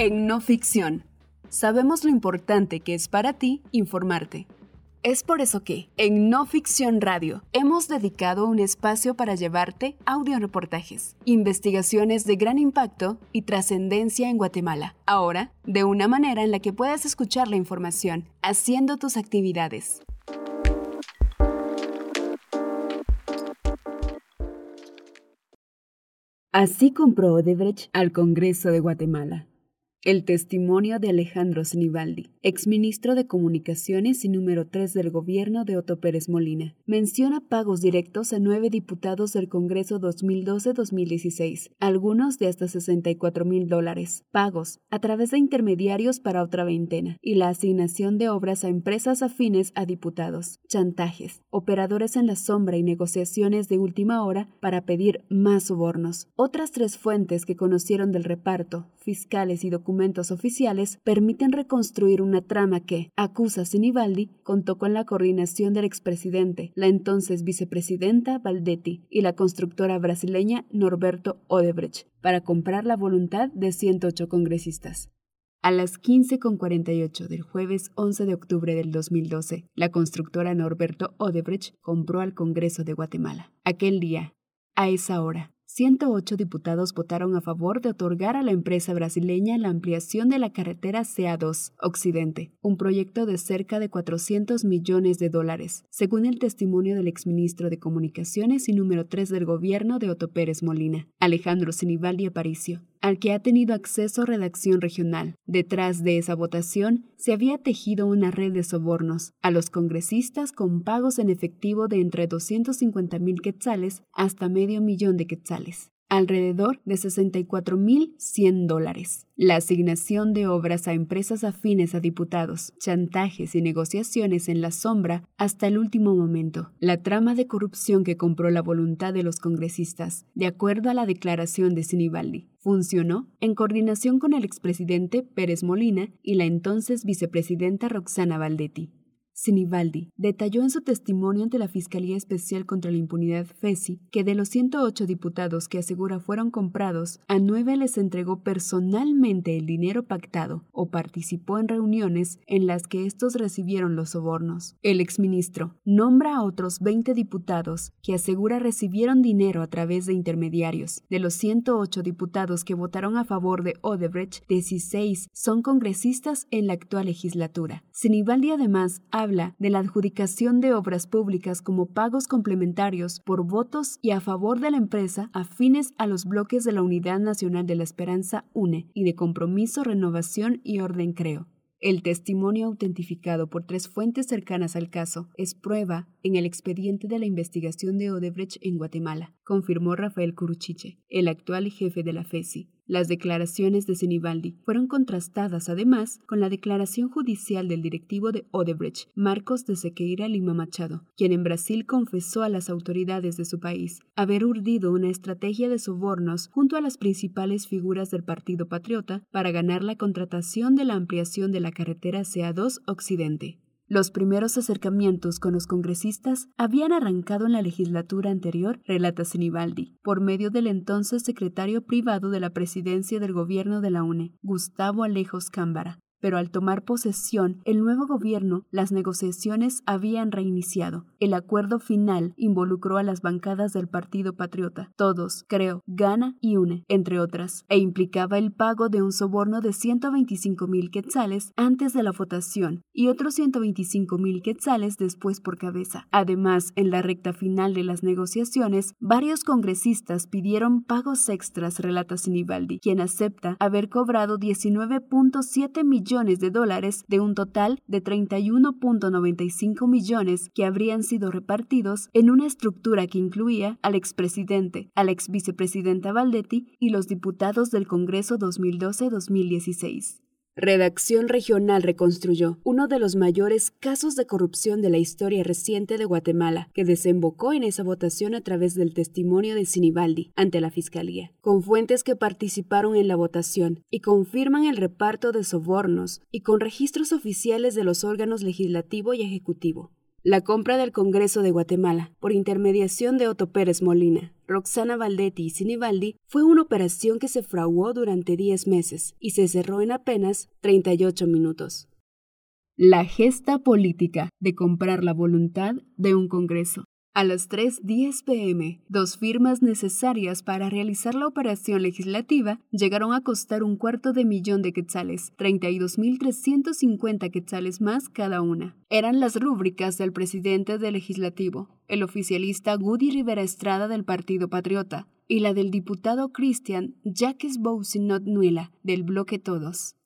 En no ficción, sabemos lo importante que es para ti informarte. Es por eso que, en No Ficción Radio, hemos dedicado un espacio para llevarte audioreportajes, investigaciones de gran impacto y trascendencia en Guatemala. Ahora, de una manera en la que puedas escuchar la información, haciendo tus actividades. Así compró Odebrecht al Congreso de Guatemala. El testimonio de Alejandro Sinibaldi, exministro de Comunicaciones y número 3 del gobierno de Otto Pérez Molina, menciona pagos directos a nueve diputados del Congreso 2012-2016, algunos de hasta 64 mil dólares, pagos a través de intermediarios para otra veintena, y la asignación de obras a empresas afines a diputados, chantajes, operadores en la sombra y negociaciones de última hora para pedir más sobornos. Otras tres fuentes que conocieron del reparto, fiscales y documentos oficiales permiten reconstruir una trama que, acusa Sinibaldi, contó con la coordinación del expresidente, la entonces vicepresidenta Valdetti y la constructora brasileña Norberto Odebrecht para comprar la voluntad de 108 congresistas. A las 15.48 del jueves 11 de octubre del 2012, la constructora Norberto Odebrecht compró al Congreso de Guatemala. Aquel día, a esa hora, 108 diputados votaron a favor de otorgar a la empresa brasileña la ampliación de la carretera CA2 Occidente, un proyecto de cerca de 400 millones de dólares, según el testimonio del exministro de Comunicaciones y número 3 del gobierno de Otto Pérez Molina, Alejandro Sinibaldi Aparicio al que ha tenido acceso redacción regional. Detrás de esa votación se había tejido una red de sobornos a los congresistas con pagos en efectivo de entre 250 mil quetzales hasta medio millón de quetzales alrededor de 64.100 dólares. La asignación de obras a empresas afines a diputados, chantajes y negociaciones en la sombra hasta el último momento. La trama de corrupción que compró la voluntad de los congresistas, de acuerdo a la declaración de Sinibaldi, funcionó en coordinación con el expresidente Pérez Molina y la entonces vicepresidenta Roxana Valdetti. Sinibaldi detalló en su testimonio ante la Fiscalía Especial contra la Impunidad FESI que de los 108 diputados que asegura fueron comprados, a nueve les entregó personalmente el dinero pactado o participó en reuniones en las que estos recibieron los sobornos. El exministro nombra a otros 20 diputados que asegura recibieron dinero a través de intermediarios. De los 108 diputados que votaron a favor de Odebrecht, 16 son congresistas en la actual legislatura. Sinibaldi además ha de la adjudicación de obras públicas como pagos complementarios por votos y a favor de la empresa afines a los bloques de la Unidad Nacional de la Esperanza UNE y de Compromiso, Renovación y Orden Creo. El testimonio autentificado por tres fuentes cercanas al caso es prueba en el expediente de la investigación de Odebrecht en Guatemala, confirmó Rafael Curuchiche, el actual jefe de la FESI. Las declaraciones de Sinibaldi fueron contrastadas además con la declaración judicial del directivo de Odebrecht, Marcos de Sequeira Lima Machado, quien en Brasil confesó a las autoridades de su país haber urdido una estrategia de sobornos junto a las principales figuras del Partido Patriota para ganar la contratación de la ampliación de la carretera CA2 Occidente. Los primeros acercamientos con los congresistas habían arrancado en la legislatura anterior, relata Sinibaldi, por medio del entonces secretario privado de la presidencia del gobierno de la UNE, Gustavo Alejos Cámbara, pero al tomar posesión el nuevo gobierno, las negociaciones habían reiniciado. El acuerdo final involucró a las bancadas del Partido Patriota, todos, creo, Gana y UNE, entre otras, e implicaba el pago de un soborno de 125 mil quetzales antes de la votación y otros 125 mil quetzales después por cabeza. Además, en la recta final de las negociaciones, varios congresistas pidieron pagos extras, relata Sinibaldi, quien acepta haber cobrado 19.7 millones de dólares de un total de 31.95 millones que habrían sido repartidos en una estructura que incluía al expresidente, a la ex vicepresidenta Valdetti y los diputados del Congreso 2012-2016. Redacción Regional reconstruyó uno de los mayores casos de corrupción de la historia reciente de Guatemala, que desembocó en esa votación a través del testimonio de Sinibaldi ante la Fiscalía, con fuentes que participaron en la votación y confirman el reparto de sobornos y con registros oficiales de los órganos legislativo y ejecutivo. La compra del Congreso de Guatemala, por intermediación de Otto Pérez Molina, Roxana Valdetti y Sinibaldi, fue una operación que se fraguó durante 10 meses y se cerró en apenas 38 minutos. La gesta política de comprar la voluntad de un Congreso. A las 3.10 pm, dos firmas necesarias para realizar la operación legislativa llegaron a costar un cuarto de millón de quetzales, 32.350 quetzales más cada una. Eran las rúbricas del presidente del legislativo, el oficialista Goody Rivera Estrada del Partido Patriota, y la del diputado Christian Jacques Bousinot Nuela, del Bloque Todos.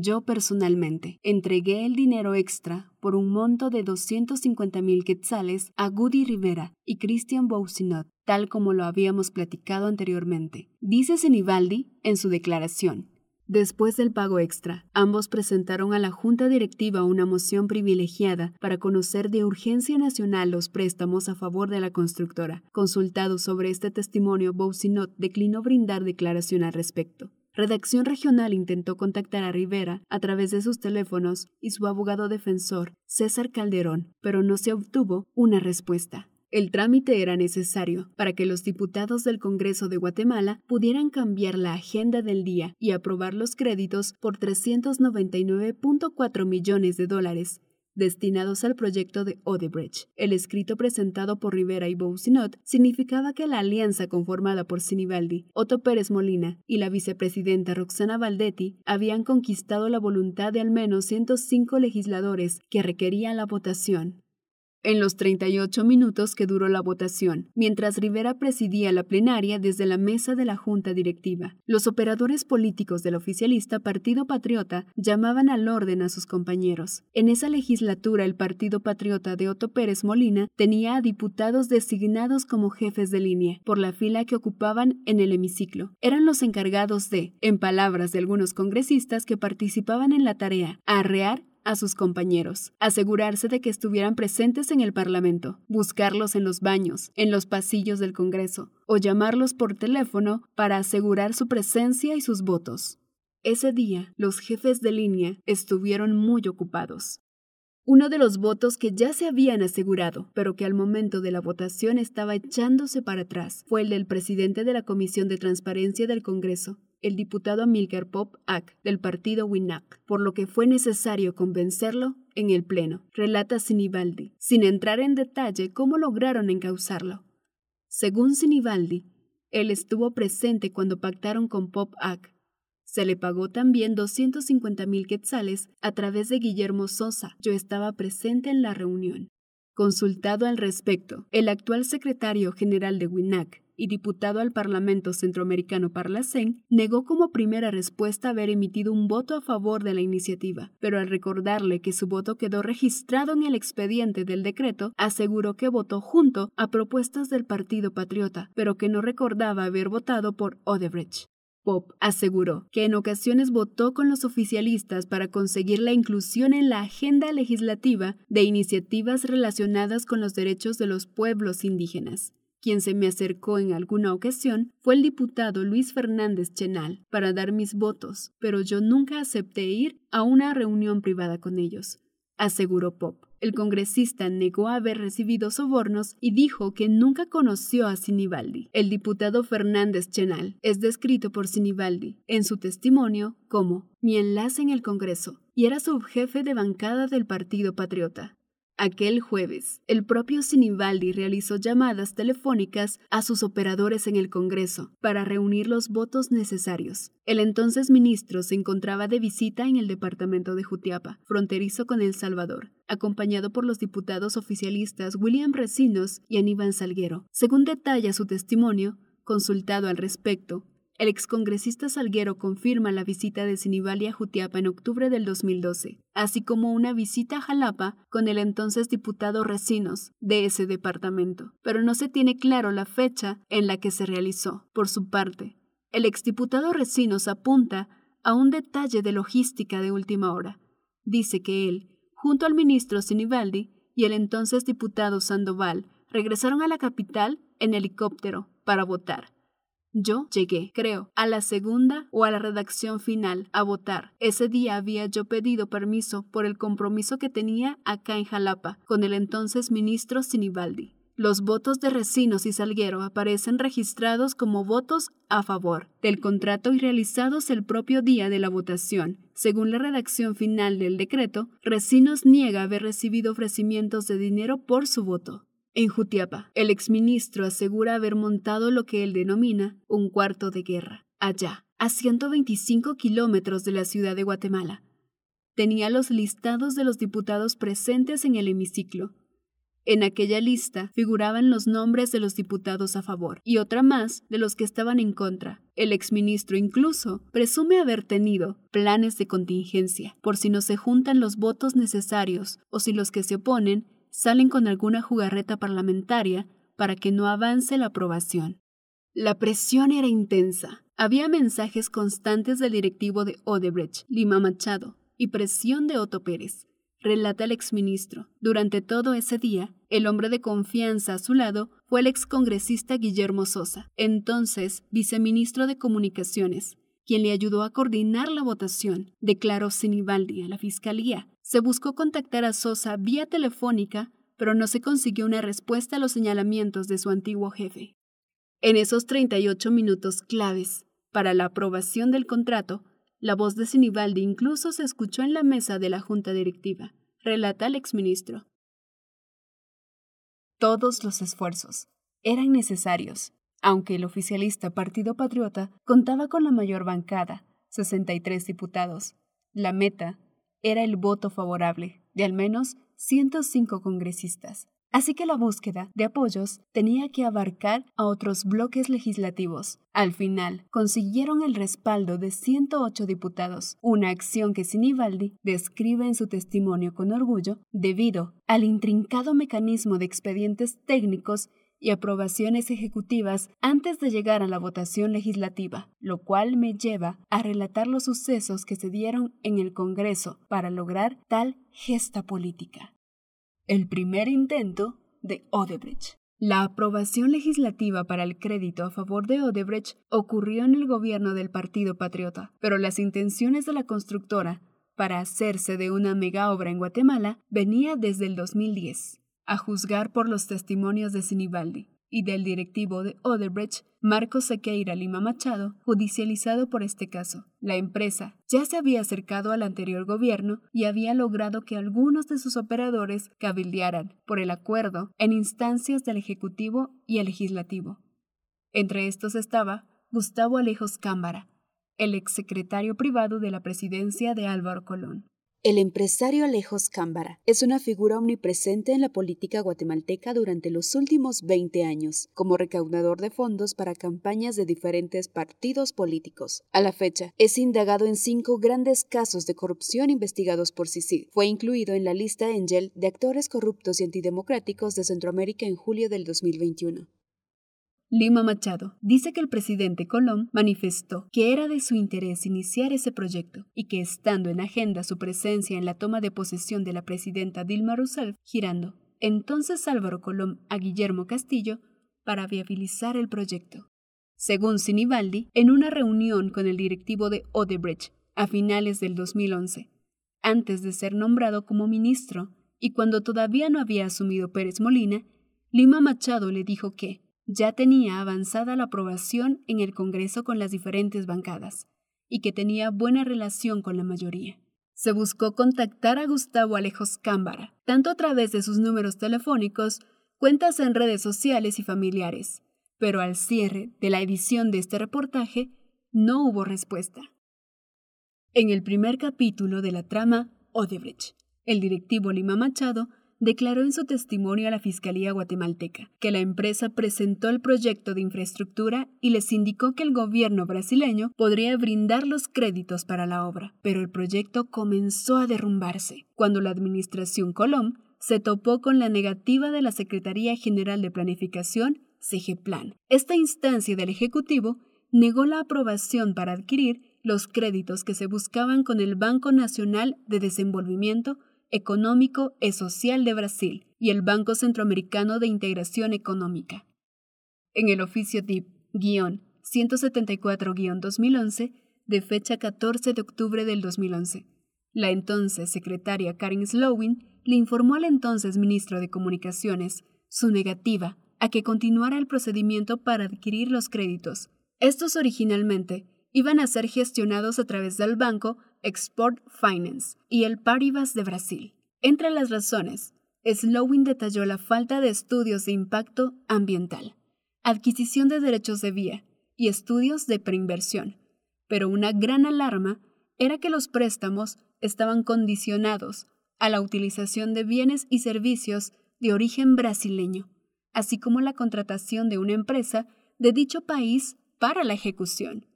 Yo personalmente entregué el dinero extra por un monto de 250 mil quetzales a Goody Rivera y Christian Bousinot, tal como lo habíamos platicado anteriormente. Dice Senibaldi en su declaración. Después del pago extra, ambos presentaron a la Junta Directiva una moción privilegiada para conocer de urgencia nacional los préstamos a favor de la constructora. Consultado sobre este testimonio, Bousinot declinó brindar declaración al respecto. Redacción Regional intentó contactar a Rivera a través de sus teléfonos y su abogado defensor, César Calderón, pero no se obtuvo una respuesta. El trámite era necesario para que los diputados del Congreso de Guatemala pudieran cambiar la agenda del día y aprobar los créditos por 399.4 millones de dólares destinados al proyecto de Odebrecht. El escrito presentado por Rivera y Bousinot significaba que la alianza conformada por Sinibaldi, Otto Pérez Molina y la vicepresidenta Roxana Valdetti habían conquistado la voluntad de al menos 105 legisladores que requerían la votación en los 38 minutos que duró la votación, mientras Rivera presidía la plenaria desde la mesa de la Junta Directiva. Los operadores políticos del oficialista Partido Patriota llamaban al orden a sus compañeros. En esa legislatura el Partido Patriota de Otto Pérez Molina tenía a diputados designados como jefes de línea por la fila que ocupaban en el hemiciclo. Eran los encargados de, en palabras de algunos congresistas que participaban en la tarea, arrear a sus compañeros, asegurarse de que estuvieran presentes en el Parlamento, buscarlos en los baños, en los pasillos del Congreso, o llamarlos por teléfono para asegurar su presencia y sus votos. Ese día, los jefes de línea estuvieron muy ocupados. Uno de los votos que ya se habían asegurado, pero que al momento de la votación estaba echándose para atrás, fue el del presidente de la Comisión de Transparencia del Congreso, el diputado Amilcar Pop Ak del partido WINAC, por lo que fue necesario convencerlo en el Pleno, relata Sinibaldi, sin entrar en detalle cómo lograron encauzarlo. Según Sinibaldi, él estuvo presente cuando pactaron con Pop Ak. Se le pagó también 250 mil quetzales a través de Guillermo Sosa. Yo estaba presente en la reunión. Consultado al respecto, el actual secretario general de WINAC, y diputado al Parlamento Centroamericano Parlacén, negó como primera respuesta haber emitido un voto a favor de la iniciativa, pero al recordarle que su voto quedó registrado en el expediente del decreto, aseguró que votó junto a propuestas del Partido Patriota, pero que no recordaba haber votado por Odebrecht. Pop aseguró que en ocasiones votó con los oficialistas para conseguir la inclusión en la agenda legislativa de iniciativas relacionadas con los derechos de los pueblos indígenas. Quien se me acercó en alguna ocasión fue el diputado Luis Fernández Chenal para dar mis votos, pero yo nunca acepté ir a una reunión privada con ellos, aseguró Pop. El congresista negó haber recibido sobornos y dijo que nunca conoció a Sinibaldi. El diputado Fernández Chenal es descrito por Sinibaldi en su testimonio como mi enlace en el Congreso y era subjefe de bancada del Partido Patriota. Aquel jueves, el propio Sinibaldi realizó llamadas telefónicas a sus operadores en el Congreso para reunir los votos necesarios. El entonces ministro se encontraba de visita en el departamento de Jutiapa, fronterizo con El Salvador, acompañado por los diputados oficialistas William Recinos y Aníbal Salguero. Según detalla su testimonio, consultado al respecto, el excongresista Salguero confirma la visita de Sinibali a Jutiapa en octubre del 2012, así como una visita a Jalapa con el entonces diputado Recinos de ese departamento, pero no se tiene claro la fecha en la que se realizó. Por su parte, el exdiputado Recinos apunta a un detalle de logística de última hora. Dice que él, junto al ministro Sinibaldi y el entonces diputado Sandoval, regresaron a la capital en helicóptero para votar Yo llegué, creo, a la segunda o a la redacción final a votar. Ese día había yo pedido permiso por el compromiso que tenía acá en Jalapa con el entonces ministro Sinibaldi. Los votos de Recinos y Salguero aparecen registrados como votos a favor del contrato y realizados el propio día de la votación. Según la redacción final del decreto, Recinos niega haber recibido ofrecimientos de dinero por su voto. En Jutiapa, el exministro asegura haber montado lo que él denomina un cuarto de guerra, allá, a 125 kilómetros de la ciudad de Guatemala. Tenía los listados de los diputados presentes en el hemiciclo. En aquella lista figuraban los nombres de los diputados a favor y otra más de los que estaban en contra. El exministro incluso presume haber tenido planes de contingencia por si no se juntan los votos necesarios o si los que se oponen salen con alguna jugarreta parlamentaria para que no avance la aprobación. La presión era intensa. Había mensajes constantes del directivo de Odebrecht, Lima Machado, y presión de Otto Pérez. Relata el exministro. Durante todo ese día, el hombre de confianza a su lado fue el excongresista Guillermo Sosa, entonces viceministro de Comunicaciones, quien le ayudó a coordinar la votación, declaró Sinibaldi a la fiscalía. Se buscó contactar a Sosa vía telefónica, pero no se consiguió una respuesta a los señalamientos de su antiguo jefe. En esos 38 minutos claves para la aprobación del contrato, la voz de Sinibaldi incluso se escuchó en la mesa de la junta directiva, relata el exministro. Todos los esfuerzos eran necesarios aunque el oficialista Partido Patriota contaba con la mayor bancada, 63 diputados. La meta era el voto favorable de al menos 105 congresistas. Así que la búsqueda de apoyos tenía que abarcar a otros bloques legislativos. Al final, consiguieron el respaldo de 108 diputados, una acción que Sinibaldi describe en su testimonio con orgullo debido al intrincado mecanismo de expedientes técnicos y aprobaciones ejecutivas antes de llegar a la votación legislativa, lo cual me lleva a relatar los sucesos que se dieron en el Congreso para lograr tal gesta política. El primer intento de Odebrecht. La aprobación legislativa para el crédito a favor de Odebrecht ocurrió en el gobierno del Partido Patriota, pero las intenciones de la constructora para hacerse de una mega obra en Guatemala venía desde el 2010 a juzgar por los testimonios de Sinibaldi y del directivo de Odebrecht, Marcos Sequeira Lima Machado, judicializado por este caso. La empresa ya se había acercado al anterior gobierno y había logrado que algunos de sus operadores cabildearan por el acuerdo en instancias del Ejecutivo y el Legislativo. Entre estos estaba Gustavo Alejos Cámara, el exsecretario privado de la presidencia de Álvaro Colón. El empresario Alejos Cámbara es una figura omnipresente en la política guatemalteca durante los últimos 20 años, como recaudador de fondos para campañas de diferentes partidos políticos. A la fecha, es indagado en cinco grandes casos de corrupción investigados por CICID. Fue incluido en la lista Engel de actores corruptos y antidemocráticos de Centroamérica en julio del 2021. Lima Machado dice que el presidente Colón manifestó que era de su interés iniciar ese proyecto y que estando en agenda su presencia en la toma de posesión de la presidenta Dilma Rousseff girando entonces Álvaro Colón a Guillermo Castillo para viabilizar el proyecto. Según Sinibaldi, en una reunión con el directivo de Odebrecht a finales del 2011, antes de ser nombrado como ministro y cuando todavía no había asumido Pérez Molina, Lima Machado le dijo que ya tenía avanzada la aprobación en el Congreso con las diferentes bancadas y que tenía buena relación con la mayoría. Se buscó contactar a Gustavo Alejos Cámbara, tanto a través de sus números telefónicos, cuentas en redes sociales y familiares, pero al cierre de la edición de este reportaje no hubo respuesta. En el primer capítulo de la trama Odebrecht, el directivo Lima Machado declaró en su testimonio a la Fiscalía guatemalteca que la empresa presentó el proyecto de infraestructura y les indicó que el gobierno brasileño podría brindar los créditos para la obra, pero el proyecto comenzó a derrumbarse cuando la administración Colom se topó con la negativa de la Secretaría General de Planificación, CGPlan. Esta instancia del Ejecutivo negó la aprobación para adquirir los créditos que se buscaban con el Banco Nacional de Desenvolvimiento Económico y Social de Brasil y el Banco Centroamericano de Integración Económica. En el oficio DIP, guion, 174-2011 de fecha 14 de octubre del 2011. La entonces secretaria Karen Slowin le informó al entonces ministro de Comunicaciones su negativa a que continuara el procedimiento para adquirir los créditos. Estos originalmente iban a ser gestionados a través del banco Export Finance y el Paribas de Brasil. Entre las razones, Slowin detalló la falta de estudios de impacto ambiental, adquisición de derechos de vía y estudios de preinversión, pero una gran alarma era que los préstamos estaban condicionados a la utilización de bienes y servicios de origen brasileño, así como la contratación de una empresa de dicho país para la ejecución.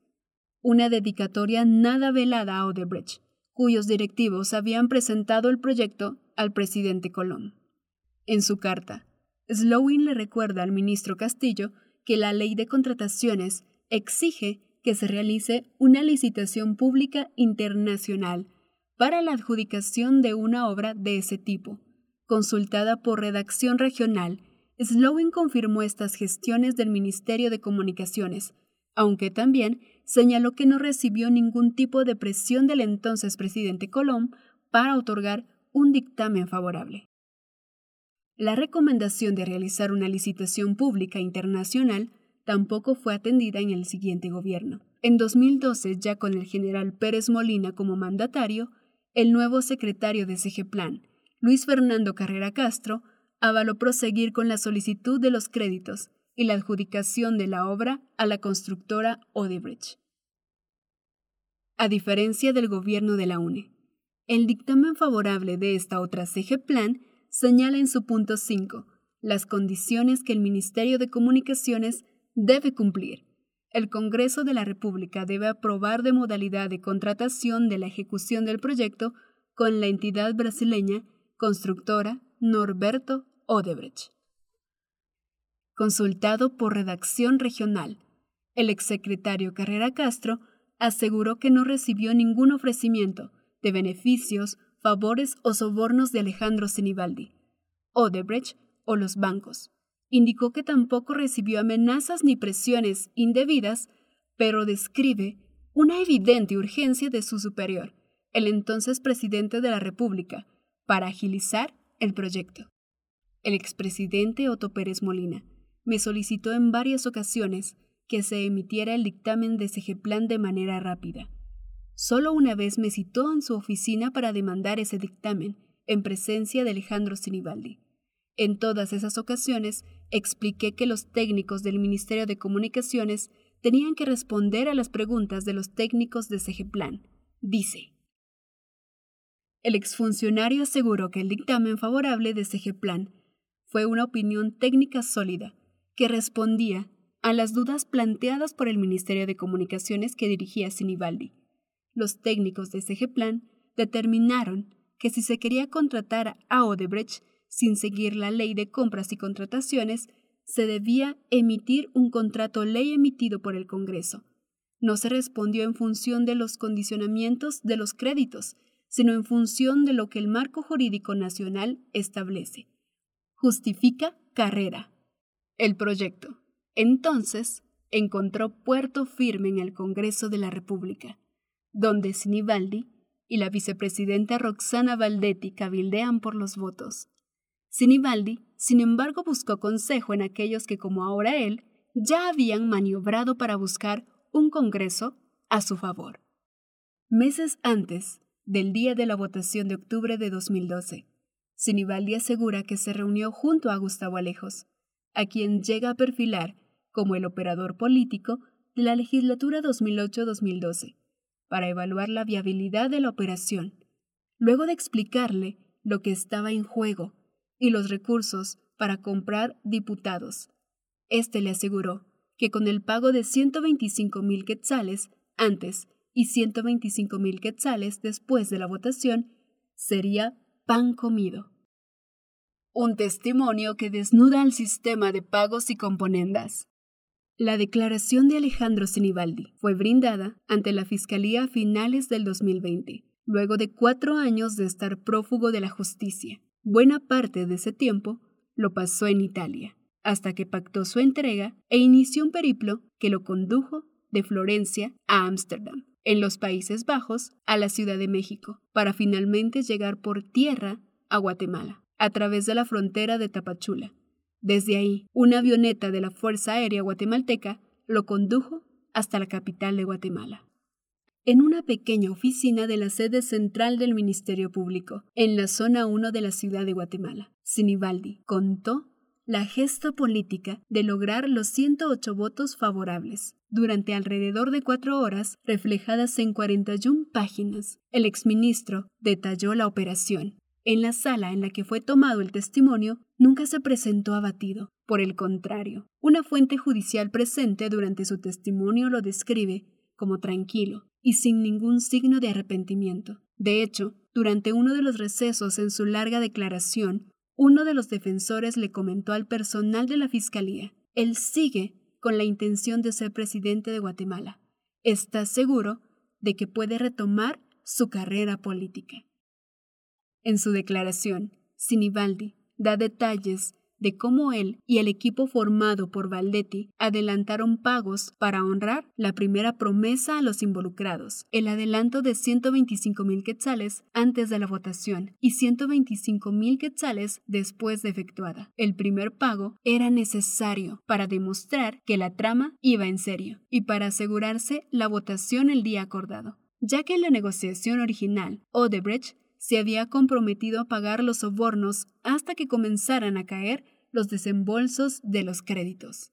Una dedicatoria nada velada a Odebrecht, cuyos directivos habían presentado el proyecto al presidente Colón. En su carta, Slowin le recuerda al ministro Castillo que la ley de contrataciones exige que se realice una licitación pública internacional para la adjudicación de una obra de ese tipo. Consultada por redacción regional, Slowin confirmó estas gestiones del Ministerio de Comunicaciones, aunque también señaló que no recibió ningún tipo de presión del entonces presidente Colón para otorgar un dictamen favorable. La recomendación de realizar una licitación pública internacional tampoco fue atendida en el siguiente gobierno. En 2012, ya con el general Pérez Molina como mandatario, el nuevo secretario de CGPlan, Luis Fernando Carrera Castro, avaló proseguir con la solicitud de los créditos y la adjudicación de la obra a la constructora Odebrecht. A diferencia del gobierno de la UNE, el dictamen favorable de esta otra CGPlan señala en su punto 5 las condiciones que el Ministerio de Comunicaciones debe cumplir. El Congreso de la República debe aprobar de modalidad de contratación de la ejecución del proyecto con la entidad brasileña constructora Norberto Odebrecht. Consultado por redacción regional, el exsecretario Carrera Castro aseguró que no recibió ningún ofrecimiento de beneficios, favores o sobornos de Alejandro Sinibaldi, Odebrecht o los bancos Indicó que tampoco recibió amenazas ni presiones indebidas, pero describe una evidente urgencia de su superior, el entonces presidente de la República, para agilizar el proyecto. El expresidente Otto Pérez Molina me solicitó en varias ocasiones que se emitiera el dictamen de ese plan de manera rápida. Solo una vez me citó en su oficina para demandar ese dictamen, en presencia de Alejandro Sinibaldi. En todas esas ocasiones expliqué que los técnicos del Ministerio de Comunicaciones tenían que responder a las preguntas de los técnicos de CGPlan. Dice. El exfuncionario aseguró que el dictamen favorable de CGPlan fue una opinión técnica sólida que respondía a las dudas planteadas por el Ministerio de Comunicaciones que dirigía Sinibaldi. Los técnicos de CGPlan determinaron que si se quería contratar a Odebrecht sin seguir la ley de compras y contrataciones, se debía emitir un contrato ley emitido por el Congreso. No se respondió en función de los condicionamientos de los créditos, sino en función de lo que el marco jurídico nacional establece. Justifica carrera. El proyecto, entonces, encontró puerto firme en el Congreso de la República, donde Sinibaldi y la vicepresidenta Roxana Valdetti cabildean por los votos. Sinibaldi, sin embargo, buscó consejo en aquellos que, como ahora él, ya habían maniobrado para buscar un Congreso a su favor. Meses antes del día de la votación de octubre de 2012, Sinibaldi asegura que se reunió junto a Gustavo Alejos, a quien llega a perfilar como el operador político de la legislatura 2008-2012, para evaluar la viabilidad de la operación, luego de explicarle lo que estaba en juego y los recursos para comprar diputados. Este le aseguró que con el pago de 125 mil quetzales antes y 125 mil quetzales después de la votación, sería pan comido. Un testimonio que desnuda al sistema de pagos y componendas. La declaración de Alejandro Sinibaldi fue brindada ante la Fiscalía a finales del 2020, luego de cuatro años de estar prófugo de la justicia. Buena parte de ese tiempo lo pasó en Italia. hasta que pactó su entrega e inició un periplo que lo condujo de Florencia a Ámsterdam, en los Países Bajos, a la Ciudad de México, para finalmente llegar por tierra a Guatemala, a través de la frontera de Tapachula. Desde ahí, una avioneta de la Fuerza Aérea Guatemalteca lo condujo hasta la capital de Guatemala. En una pequeña oficina de la sede central del Ministerio Público, en la zona 1 de la ciudad de Guatemala, Sinibaldi contó la gesta política de lograr los 108 votos favorables. Durante alrededor de cuatro horas, reflejadas en 41 páginas, el exministro detalló la operación. En la sala en la que fue tomado el testimonio, nunca se presentó abatido. Por el contrario, una fuente judicial presente durante su testimonio lo describe como tranquilo y sin ningún signo de arrepentimiento. De hecho, durante uno de los recesos en su larga declaración, uno de los defensores le comentó al personal de la Fiscalía, él sigue con la intención de ser presidente de Guatemala. Está seguro de que puede retomar su carrera política. En su declaración, Sinibaldi da detalles de cómo él y el equipo formado por Valdetti adelantaron pagos para honrar la primera promesa a los involucrados, el adelanto de 125 mil quetzales antes de la votación y 125 mil quetzales después de efectuada. El primer pago era necesario para demostrar que la trama iba en serio y para asegurarse la votación el día acordado, ya que en la negociación original Odebrecht se había comprometido a pagar los sobornos hasta que comenzaran a caer los desembolsos de los créditos.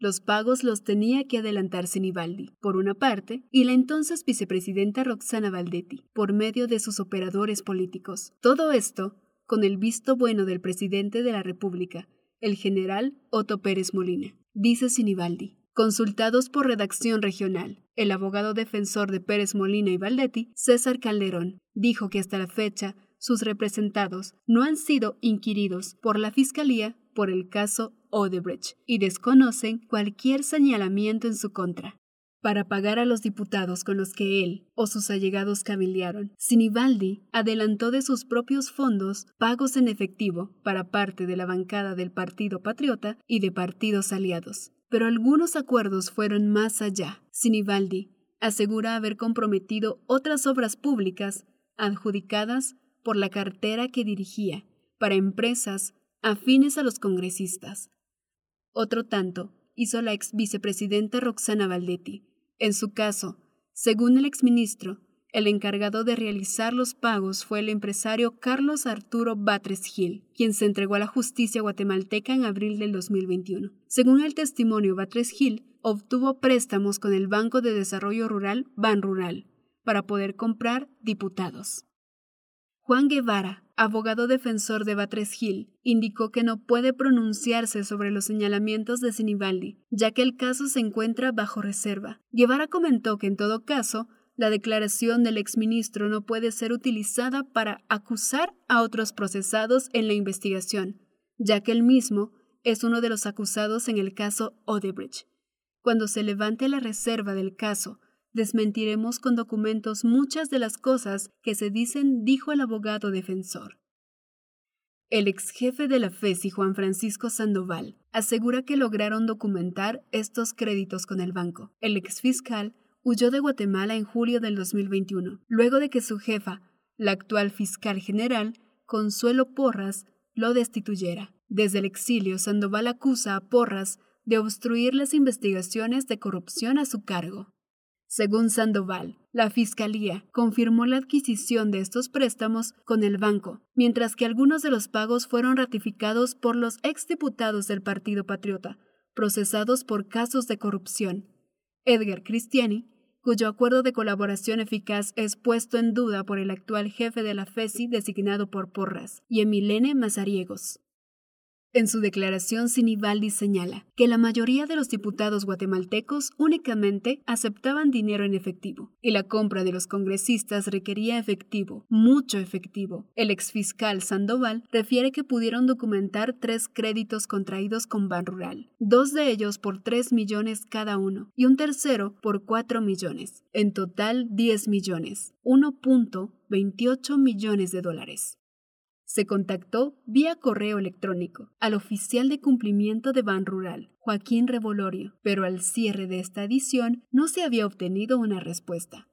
Los pagos los tenía que adelantar Sinibaldi, por una parte, y la entonces vicepresidenta Roxana Valdetti, por medio de sus operadores políticos. Todo esto con el visto bueno del presidente de la República, el general Otto Pérez Molina. Dice Sinibaldi. Consultados por redacción regional, el abogado defensor de Pérez Molina y Valdetti, César Calderón, dijo que hasta la fecha sus representados no han sido inquiridos por la Fiscalía por el caso Odebrecht y desconocen cualquier señalamiento en su contra. Para pagar a los diputados con los que él o sus allegados cabildearon, Sinibaldi adelantó de sus propios fondos pagos en efectivo para parte de la bancada del Partido Patriota y de partidos aliados. Pero algunos acuerdos fueron más allá. Sinibaldi asegura haber comprometido otras obras públicas adjudicadas por la cartera que dirigía para empresas afines a los congresistas. Otro tanto hizo la ex vicepresidenta Roxana Valdetti. En su caso, según el exministro, el encargado de realizar los pagos fue el empresario Carlos Arturo Batres Gil, quien se entregó a la justicia guatemalteca en abril del 2021. Según el testimonio, Batres Gil obtuvo préstamos con el Banco de Desarrollo Rural Ban Rural para poder comprar diputados. Juan Guevara, abogado defensor de Batres Gil, indicó que no puede pronunciarse sobre los señalamientos de Sinibaldi, ya que el caso se encuentra bajo reserva. Guevara comentó que en todo caso, la declaración del exministro no puede ser utilizada para acusar a otros procesados en la investigación, ya que él mismo es uno de los acusados en el caso Odebrecht. Cuando se levante la reserva del caso Desmentiremos con documentos muchas de las cosas que se dicen, dijo el abogado defensor. El ex jefe de la FESI, Juan Francisco Sandoval, asegura que lograron documentar estos créditos con el banco. El ex fiscal huyó de Guatemala en julio del 2021, luego de que su jefa, la actual fiscal general, Consuelo Porras, lo destituyera. Desde el exilio, Sandoval acusa a Porras de obstruir las investigaciones de corrupción a su cargo. Según Sandoval, la Fiscalía confirmó la adquisición de estos préstamos con el banco, mientras que algunos de los pagos fueron ratificados por los exdiputados del Partido Patriota, procesados por casos de corrupción. Edgar Cristiani, cuyo acuerdo de colaboración eficaz es puesto en duda por el actual jefe de la FESI designado por Porras, y Emilene Mazariegos. En su declaración, Sinibaldi señala que la mayoría de los diputados guatemaltecos únicamente aceptaban dinero en efectivo y la compra de los congresistas requería efectivo, mucho efectivo. El exfiscal Sandoval refiere que pudieron documentar tres créditos contraídos con Ban Rural, dos de ellos por 3 millones cada uno y un tercero por 4 millones, en total 10 millones, 1.28 millones de dólares. Se contactó vía correo electrónico al oficial de cumplimiento de Ban Rural, Joaquín Revolorio, pero al cierre de esta edición no se había obtenido una respuesta.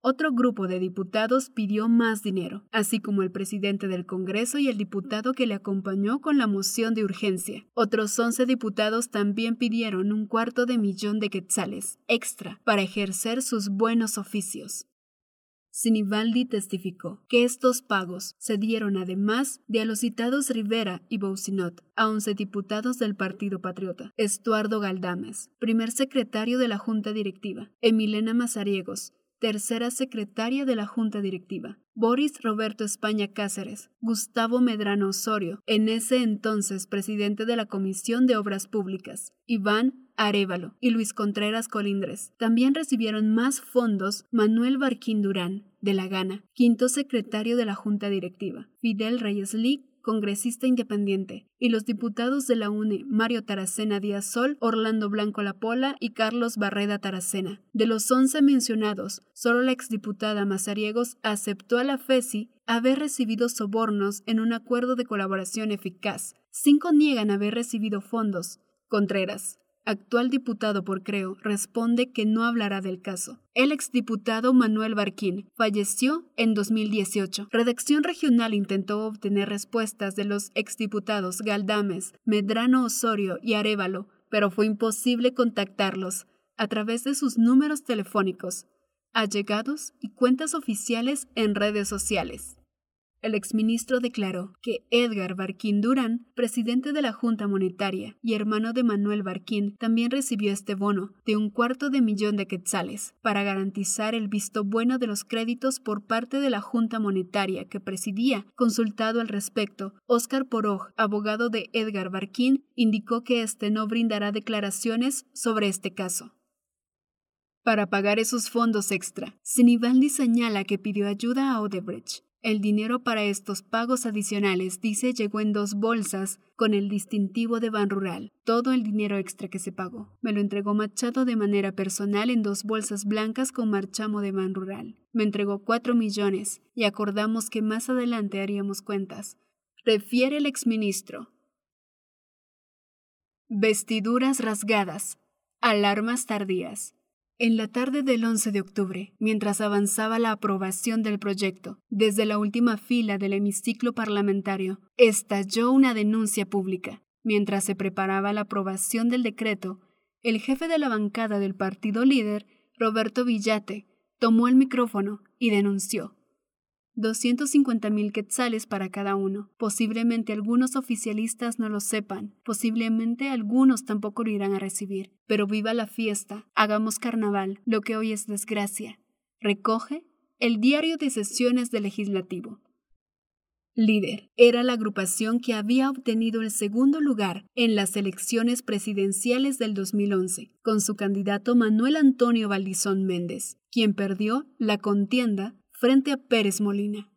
Otro grupo de diputados pidió más dinero, así como el presidente del Congreso y el diputado que le acompañó con la moción de urgencia. Otros 11 diputados también pidieron un cuarto de millón de quetzales extra para ejercer sus buenos oficios. Sinibaldi testificó que estos pagos se dieron además de a los citados Rivera y Bousinot, a 11 diputados del Partido Patriota, Estuardo Galdames, primer secretario de la Junta Directiva, Emilena Mazariegos, tercera secretaria de la Junta Directiva, Boris Roberto España Cáceres, Gustavo Medrano Osorio, en ese entonces presidente de la Comisión de Obras Públicas, Iván Arevalo y Luis Contreras Colindres. También recibieron más fondos Manuel Barquín Durán, de La Gana, quinto secretario de la Junta Directiva, Fidel Reyes Lee, congresista independiente, y los diputados de la UNE, Mario Taracena Díaz Sol, Orlando Blanco Lapola y Carlos Barreda Taracena. De los once mencionados, solo la exdiputada Mazariegos aceptó a la FESI haber recibido sobornos en un acuerdo de colaboración eficaz. Cinco niegan haber recibido fondos. Contreras, actual diputado por Creo, responde que no hablará del caso. El exdiputado Manuel Barquín falleció en 2018. Redacción Regional intentó obtener respuestas de los exdiputados Galdames, Medrano Osorio y Arevalo, pero fue imposible contactarlos a través de sus números telefónicos, allegados y cuentas oficiales en redes sociales. El exministro declaró que Edgar Barquín Durán, presidente de la Junta Monetaria y hermano de Manuel Barquín, también recibió este bono de un cuarto de millón de quetzales para garantizar el visto bueno de los créditos por parte de la Junta Monetaria que presidía. Consultado al respecto, Óscar Poroj, abogado de Edgar Barquín, indicó que este no brindará declaraciones sobre este caso para pagar esos fondos extra. Sinibaldi señala que pidió ayuda a Odebrecht, el dinero para estos pagos adicionales, dice, llegó en dos bolsas con el distintivo de Ban Rural. Todo el dinero extra que se pagó. Me lo entregó Machado de manera personal en dos bolsas blancas con marchamo de Ban Rural. Me entregó cuatro millones y acordamos que más adelante haríamos cuentas. Refiere el exministro. Vestiduras rasgadas. Alarmas tardías. En la tarde del 11 de octubre, mientras avanzaba la aprobación del proyecto, desde la última fila del hemiciclo parlamentario, estalló una denuncia pública. Mientras se preparaba la aprobación del decreto, el jefe de la bancada del partido líder, Roberto Villate, tomó el micrófono y denunció 250 mil quetzales para cada uno. Posiblemente algunos oficialistas no lo sepan, posiblemente algunos tampoco lo irán a recibir. Pero viva la fiesta, hagamos carnaval, lo que hoy es desgracia. Recoge el diario de sesiones del legislativo. Líder era la agrupación que había obtenido el segundo lugar en las elecciones presidenciales del 2011, con su candidato Manuel Antonio Valdizón Méndez, quien perdió la contienda frente a Pérez Molina.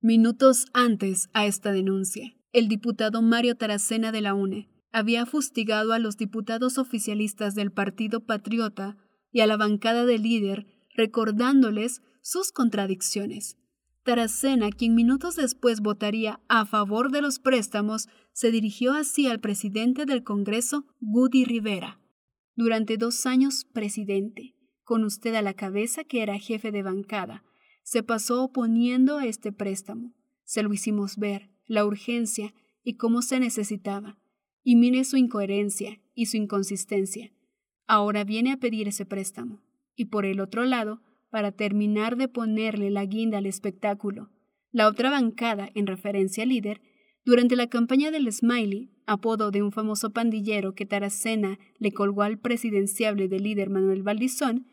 Minutos antes a esta denuncia, el diputado Mario Taracena de la UNE había fustigado a los diputados oficialistas del Partido Patriota y a la bancada del líder, recordándoles sus contradicciones. Taracena, quien minutos después votaría a favor de los préstamos, se dirigió así al presidente del Congreso, Gudi Rivera. Durante dos años, presidente, con usted a la cabeza que era jefe de bancada, se pasó oponiendo a este préstamo. Se lo hicimos ver, la urgencia y cómo se necesitaba. Y mire su incoherencia y su inconsistencia. Ahora viene a pedir ese préstamo. Y por el otro lado, para terminar de ponerle la guinda al espectáculo, la otra bancada, en referencia al líder, durante la campaña del Smiley, apodo de un famoso pandillero que Taracena le colgó al presidenciable del líder Manuel Valdizón,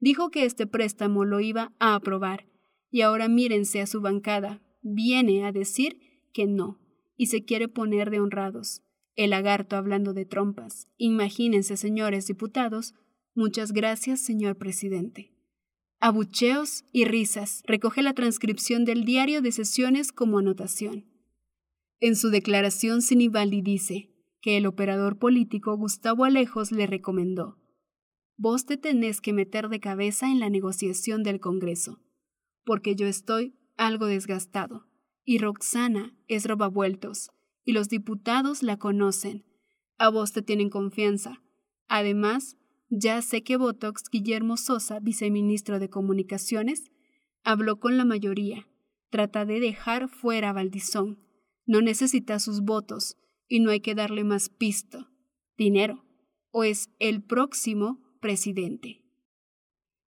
dijo que este préstamo lo iba a aprobar y ahora mírense a su bancada. Viene a decir que no, y se quiere poner de honrados. El lagarto hablando de trompas. Imagínense, señores diputados. Muchas gracias, señor presidente. Abucheos y risas. Recoge la transcripción del diario de sesiones como anotación. En su declaración, Sinibaldi dice que el operador político Gustavo Alejos le recomendó: Vos te tenés que meter de cabeza en la negociación del Congreso porque yo estoy algo desgastado y Roxana es robavueltos, y los diputados la conocen. A vos te tienen confianza. Además, ya sé que Botox Guillermo Sosa, viceministro de Comunicaciones, habló con la mayoría. Trata de dejar fuera a Valdizón. No necesita sus votos y no hay que darle más pisto, dinero, o es el próximo presidente.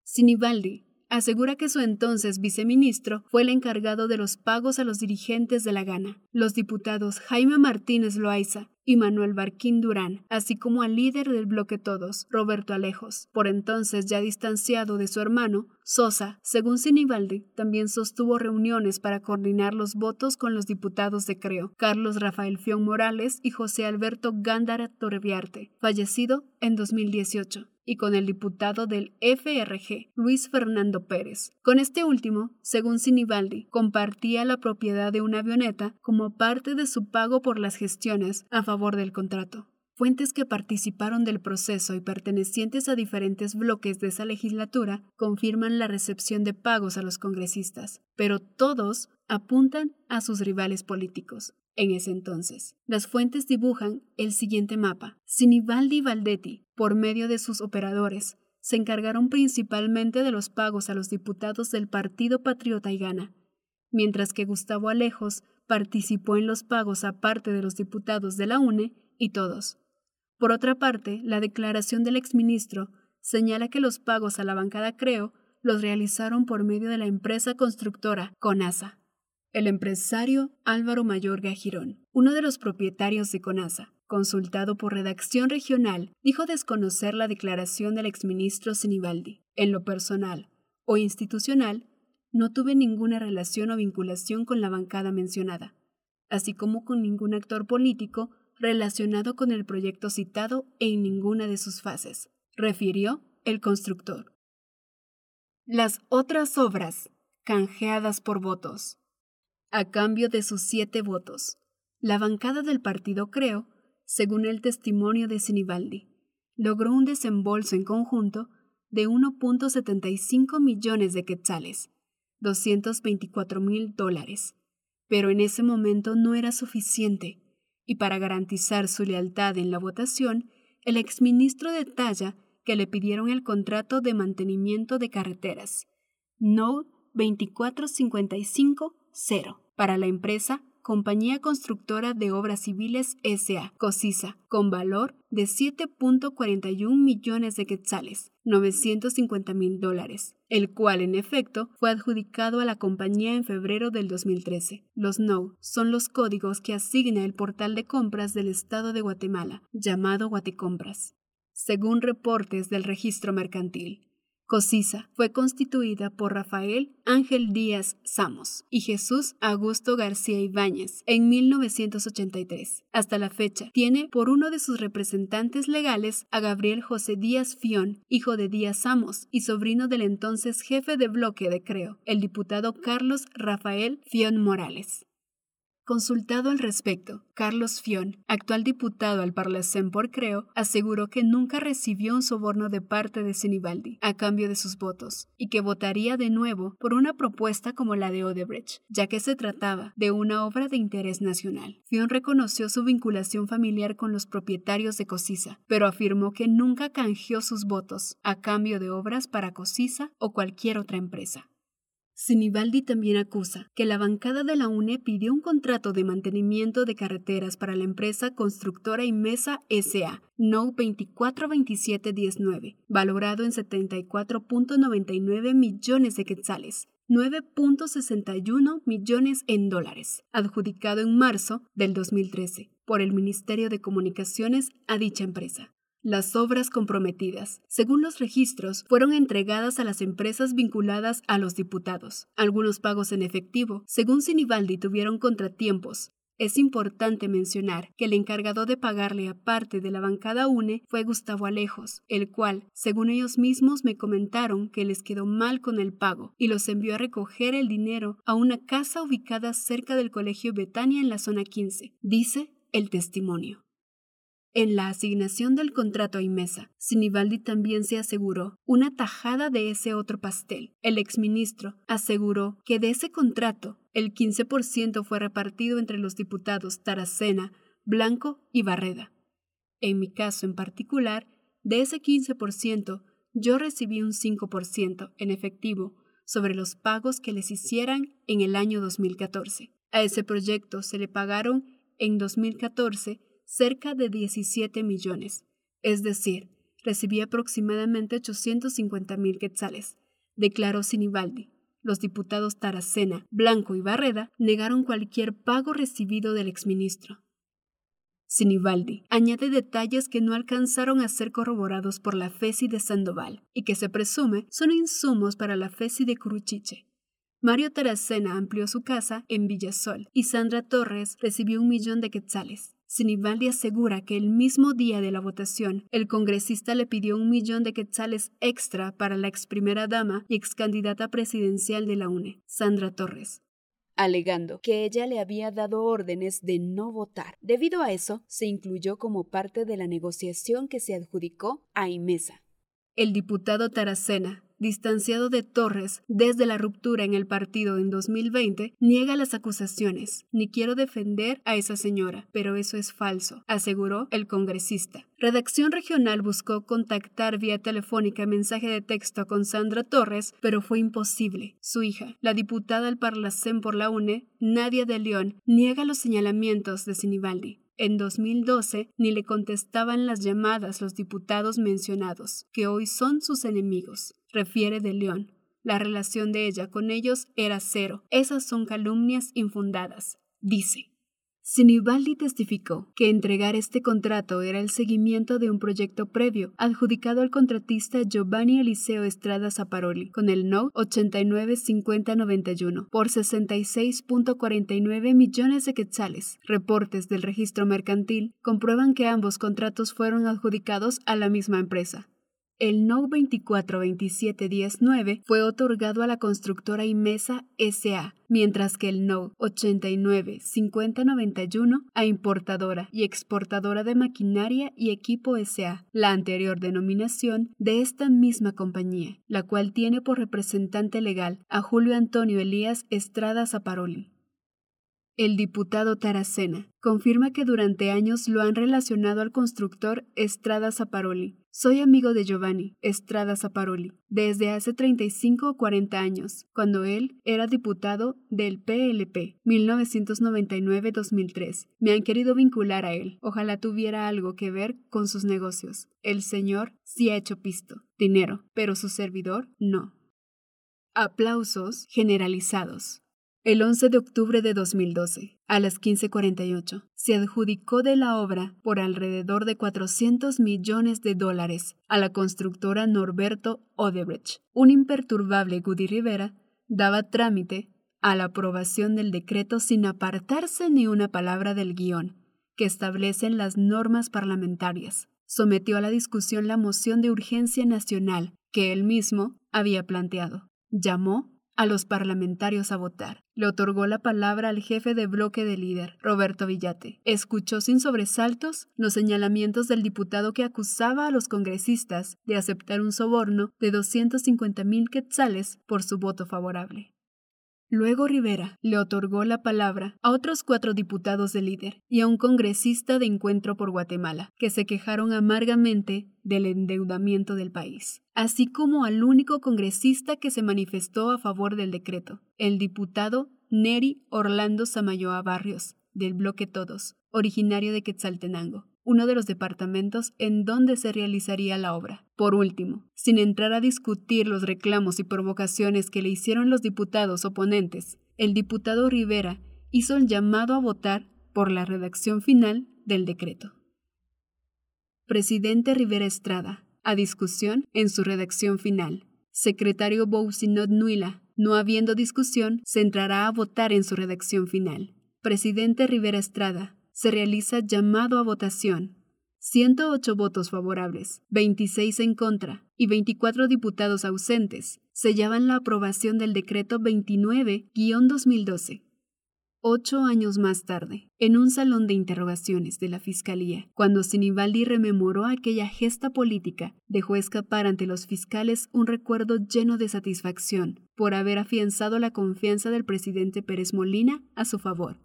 Sinibaldi asegura que su entonces viceministro fue el encargado de los pagos a los dirigentes de la gana, los diputados Jaime Martínez Loaiza y Manuel Barquín Durán, así como al líder del bloque Todos, Roberto Alejos, por entonces ya distanciado de su hermano, Sosa, según Sinibaldi, también sostuvo reuniones para coordinar los votos con los diputados de Creo, Carlos Rafael Fion Morales y José Alberto Gándara Torreviarte, fallecido en 2018 y con el diputado del FRG, Luis Fernando Pérez. Con este último, según Sinibaldi, compartía la propiedad de una avioneta como parte de su pago por las gestiones a favor del contrato. Fuentes que participaron del proceso y pertenecientes a diferentes bloques de esa legislatura confirman la recepción de pagos a los congresistas, pero todos apuntan a sus rivales políticos en ese entonces. Las fuentes dibujan el siguiente mapa. Sinibaldi y Valdetti, por medio de sus operadores, se encargaron principalmente de los pagos a los diputados del Partido Patriota y Gana, mientras que Gustavo Alejos participó en los pagos aparte de los diputados de la UNE y todos. Por otra parte, la declaración del exministro señala que los pagos a la bancada Creo los realizaron por medio de la empresa constructora CONASA. El empresario Álvaro Mayorga Girón, uno de los propietarios de CONASA, consultado por redacción regional, dijo desconocer la declaración del exministro Sinibaldi. En lo personal o institucional, no tuve ninguna relación o vinculación con la bancada mencionada, así como con ningún actor político relacionado con el proyecto citado en ninguna de sus fases, refirió el constructor. Las otras obras, canjeadas por votos a cambio de sus siete votos. La bancada del partido Creo, según el testimonio de Sinibaldi, logró un desembolso en conjunto de 1.75 millones de quetzales, 224 mil dólares. Pero en ese momento no era suficiente, y para garantizar su lealtad en la votación, el exministro detalla que le pidieron el contrato de mantenimiento de carreteras, No 2455 0 para la empresa Compañía Constructora de Obras Civiles S.A., COSISA, con valor de 7.41 millones de quetzales, 950 mil dólares, el cual en efecto fue adjudicado a la compañía en febrero del 2013. Los NO son los códigos que asigna el portal de compras del Estado de Guatemala, llamado Guatecompras. Según reportes del registro mercantil, COSISA fue constituida por Rafael Ángel Díaz Samos y Jesús Augusto García Ibáñez en 1983. Hasta la fecha, tiene por uno de sus representantes legales a Gabriel José Díaz Fión, hijo de Díaz Samos y sobrino del entonces jefe de bloque de Creo, el diputado Carlos Rafael Fión Morales. Consultado al respecto, Carlos Fion, actual diputado al Parlacén por Creo, aseguró que nunca recibió un soborno de parte de Sinibaldi a cambio de sus votos y que votaría de nuevo por una propuesta como la de Odebrecht, ya que se trataba de una obra de interés nacional. Fion reconoció su vinculación familiar con los propietarios de Cosisa, pero afirmó que nunca canjeó sus votos a cambio de obras para Cosisa o cualquier otra empresa. Sinibaldi también acusa que la bancada de la UNE pidió un contrato de mantenimiento de carreteras para la empresa constructora Mesa S.A. No 242719, valorado en 74.99 millones de quetzales, 9.61 millones en dólares, adjudicado en marzo del 2013 por el Ministerio de Comunicaciones a dicha empresa. Las obras comprometidas, según los registros, fueron entregadas a las empresas vinculadas a los diputados. Algunos pagos en efectivo, según Sinibaldi, tuvieron contratiempos. Es importante mencionar que el encargado de pagarle a parte de la bancada UNE fue Gustavo Alejos, el cual, según ellos mismos, me comentaron que les quedó mal con el pago y los envió a recoger el dinero a una casa ubicada cerca del Colegio Betania en la zona 15, dice el testimonio. En la asignación del contrato a Imesa, Sinibaldi también se aseguró una tajada de ese otro pastel. El exministro aseguró que de ese contrato El 15% fue repartido entre los diputados Taracena, Blanco y Barreda. En mi caso en particular, de ese 15%, yo recibí un 5% en efectivo sobre los pagos que les hicieran en el año 2014. A ese proyecto se le pagaron en 2014 cerca de 17 millones, es decir, recibí aproximadamente 850 mil quetzales, declaró Sinibaldi. Los diputados Taracena, Blanco y Barreda negaron cualquier pago recibido del exministro. Sinibaldi añade detalles que no alcanzaron a ser corroborados por la FESI de Sandoval y que se presume son insumos para la FESI de Curuchiche. Mario Taracena amplió su casa en Villasol y Sandra Torres recibió un millón de quetzales. Sinibaldi asegura que el mismo día de la votación, el congresista le pidió un millón de quetzales extra para la ex primera dama y ex candidata presidencial de la UNE, Sandra Torres alegando que ella le había dado órdenes de no votar. Debido a eso, se incluyó como parte de la negociación que se adjudicó a Imesa. El diputado Taracena distanciado de Torres desde la ruptura en el partido en 2020, niega las acusaciones. Ni quiero defender a esa señora, pero eso es falso, aseguró el congresista. Redacción Regional buscó contactar vía telefónica mensaje de texto con Sandra Torres, pero fue imposible. Su hija, la diputada al Parlacén por la UNE, Nadia de León, niega los señalamientos de Sinibaldi. En 2012 ni le contestaban las llamadas los diputados mencionados, que hoy son sus enemigos, refiere de León. La relación de ella con ellos era cero. Esas son calumnias infundadas, dice. Sinibaldi testificó que entregar este contrato era el seguimiento de un proyecto previo adjudicado al contratista Giovanni Eliseo Estrada Zaparoli con el NO 895091 por 66.49 millones de quetzales. Reportes del registro mercantil comprueban que ambos contratos fueron adjudicados a la misma empresa. El No 242719 fue otorgado a la constructora Imesa SA, mientras que el No 895091 a importadora y exportadora de maquinaria y equipo SA, la anterior denominación de esta misma compañía, la cual tiene por representante legal a Julio Antonio Elías Estrada Zaparoli. El diputado Taracena confirma que durante años lo han relacionado al constructor Estrada Zaparoli. Soy amigo de Giovanni Estrada Zaparoli desde hace 35 o 40 años, cuando él era diputado del PLP 1999-2003. Me han querido vincular a él. Ojalá tuviera algo que ver con sus negocios. El señor sí ha hecho pisto, dinero, pero su servidor no. Aplausos generalizados. El 11 de octubre de 2012, a las 15:48, se adjudicó de la obra por alrededor de 400 millones de dólares a la constructora Norberto Odebrecht. Un imperturbable Goody Rivera daba trámite a la aprobación del decreto sin apartarse ni una palabra del guion que establecen las normas parlamentarias. Sometió a la discusión la moción de urgencia nacional que él mismo había planteado. Llamó a los parlamentarios a votar. Le otorgó la palabra al jefe de bloque de líder, Roberto Villate. Escuchó sin sobresaltos los señalamientos del diputado que acusaba a los congresistas de aceptar un soborno de 250 mil quetzales por su voto favorable. Luego Rivera le otorgó la palabra a otros cuatro diputados del líder y a un congresista de Encuentro por Guatemala, que se quejaron amargamente del endeudamiento del país, así como al único congresista que se manifestó a favor del decreto, el diputado Neri Orlando Samayoa Barrios, del bloque Todos, originario de Quetzaltenango uno de los departamentos en donde se realizaría la obra. Por último, sin entrar a discutir los reclamos y provocaciones que le hicieron los diputados oponentes, el diputado Rivera hizo el llamado a votar por la redacción final del decreto. Presidente Rivera Estrada, a discusión en su redacción final. Secretario Bousinot Nuila, no habiendo discusión, se entrará a votar en su redacción final. Presidente Rivera Estrada, se realiza llamado a votación. 108 votos favorables, 26 en contra y 24 diputados ausentes sellaban la aprobación del decreto 29-2012. Ocho años más tarde, en un salón de interrogaciones de la Fiscalía, cuando Sinibaldi rememoró aquella gesta política, dejó escapar ante los fiscales un recuerdo lleno de satisfacción por haber afianzado la confianza del presidente Pérez Molina a su favor.